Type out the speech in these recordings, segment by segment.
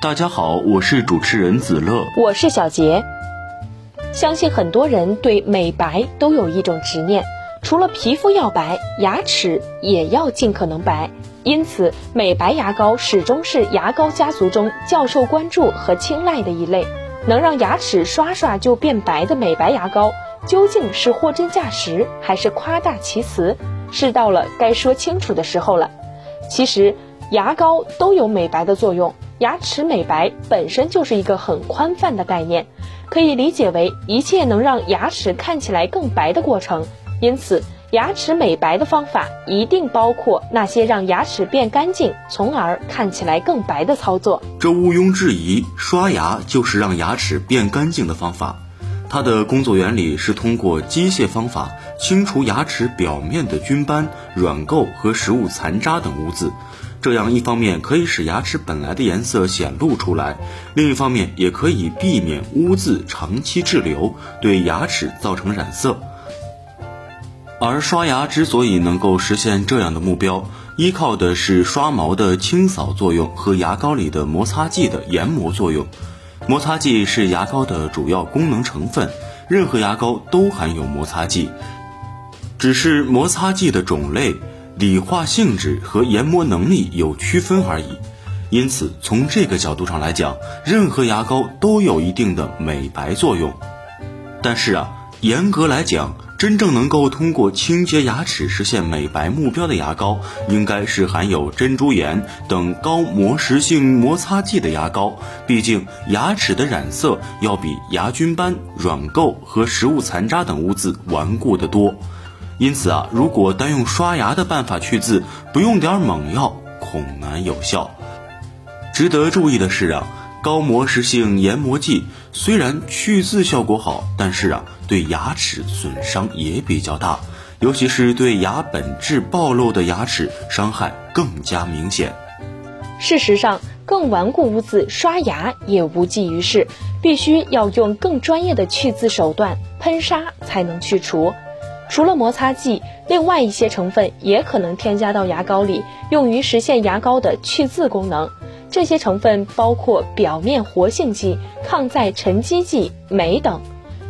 大家好，我是主持人子乐，我是小杰。相信很多人对美白都有一种执念，除了皮肤要白，牙齿也要尽可能白。因此，美白牙膏始终是牙膏家族中较受关注和青睐的一类。能让牙齿刷刷就变白的美白牙膏，究竟是货真价实还是夸大其词？是到了该说清楚的时候了。其实，牙膏都有美白的作用。牙齿美白本身就是一个很宽泛的概念，可以理解为一切能让牙齿看起来更白的过程。因此，牙齿美白的方法一定包括那些让牙齿变干净，从而看起来更白的操作。这毋庸置疑，刷牙就是让牙齿变干净的方法。它的工作原理是通过机械方法清除牙齿表面的菌斑、软垢和食物残渣等污渍。这样一方面可以使牙齿本来的颜色显露出来，另一方面也可以避免污渍长期滞留，对牙齿造成染色。而刷牙之所以能够实现这样的目标，依靠的是刷毛的清扫作用和牙膏里的摩擦剂的研磨作用。摩擦剂是牙膏的主要功能成分，任何牙膏都含有摩擦剂，只是摩擦剂的种类。理化性质和研磨能力有区分而已，因此从这个角度上来讲，任何牙膏都有一定的美白作用。但是啊，严格来讲，真正能够通过清洁牙齿实现美白目标的牙膏，应该是含有珍珠盐等高磨蚀性摩擦剂的牙膏。毕竟，牙齿的染色要比牙菌斑、软垢和食物残渣等污渍顽固得多。因此啊，如果单用刷牙的办法去渍，不用点猛药，恐难有效。值得注意的是啊，高磨蚀性研磨剂虽然去渍效果好，但是啊，对牙齿损伤也比较大，尤其是对牙本质暴露的牙齿，伤害更加明显。事实上，更顽固污渍刷牙也无济于事，必须要用更专业的去渍手段——喷砂才能去除。除了摩擦剂，另外一些成分也可能添加到牙膏里，用于实现牙膏的去渍功能。这些成分包括表面活性剂、抗再沉积剂、酶等。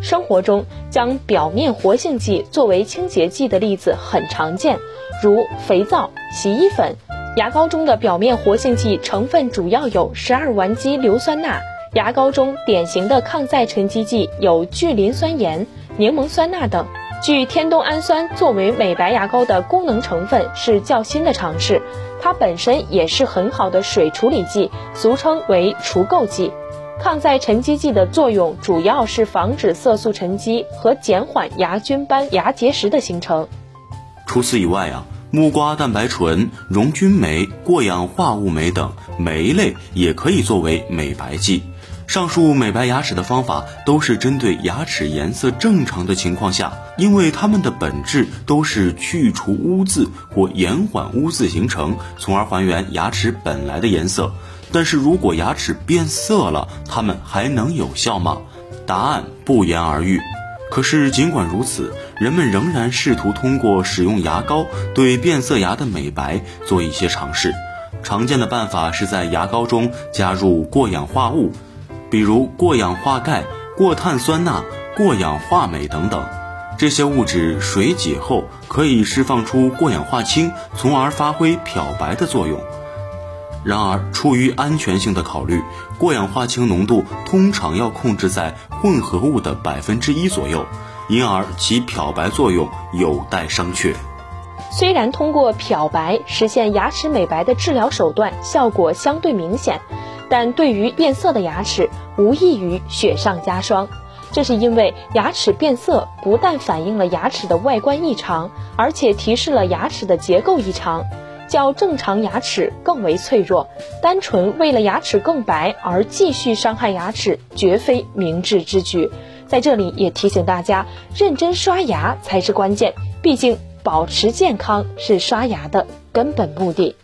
生活中将表面活性剂作为清洁剂的例子很常见，如肥皂、洗衣粉。牙膏中的表面活性剂成分主要有十二烷基硫酸钠。牙膏中典型的抗再沉积剂有聚磷酸盐、柠檬酸钠等。聚天冬氨酸作为美白牙膏的功能成分是较新的尝试，它本身也是很好的水处理剂，俗称为除垢剂。抗再沉积剂的作用主要是防止色素沉积和减缓牙菌斑、牙结石的形成。除此以外啊，木瓜蛋白醇、溶菌酶、过氧化物酶等酶类也可以作为美白剂。上述美白牙齿的方法都是针对牙齿颜色正常的情况下，因为它们的本质都是去除污渍或延缓污渍形成，从而还原牙齿本来的颜色。但是如果牙齿变色了，它们还能有效吗？答案不言而喻。可是尽管如此，人们仍然试图通过使用牙膏对变色牙的美白做一些尝试。常见的办法是在牙膏中加入过氧化物。比如过氧化钙、过碳酸钠、过氧化镁等等，这些物质水解后可以释放出过氧化氢，从而发挥漂白的作用。然而，出于安全性的考虑，过氧化氢浓度通常要控制在混合物的百分之一左右，因而其漂白作用有待商榷。虽然通过漂白实现牙齿美白的治疗手段效果相对明显。但对于变色的牙齿，无异于雪上加霜。这是因为牙齿变色不但反映了牙齿的外观异常，而且提示了牙齿的结构异常。较正常牙齿更为脆弱。单纯为了牙齿更白而继续伤害牙齿，绝非明智之举。在这里也提醒大家，认真刷牙才是关键。毕竟，保持健康是刷牙的根本目的。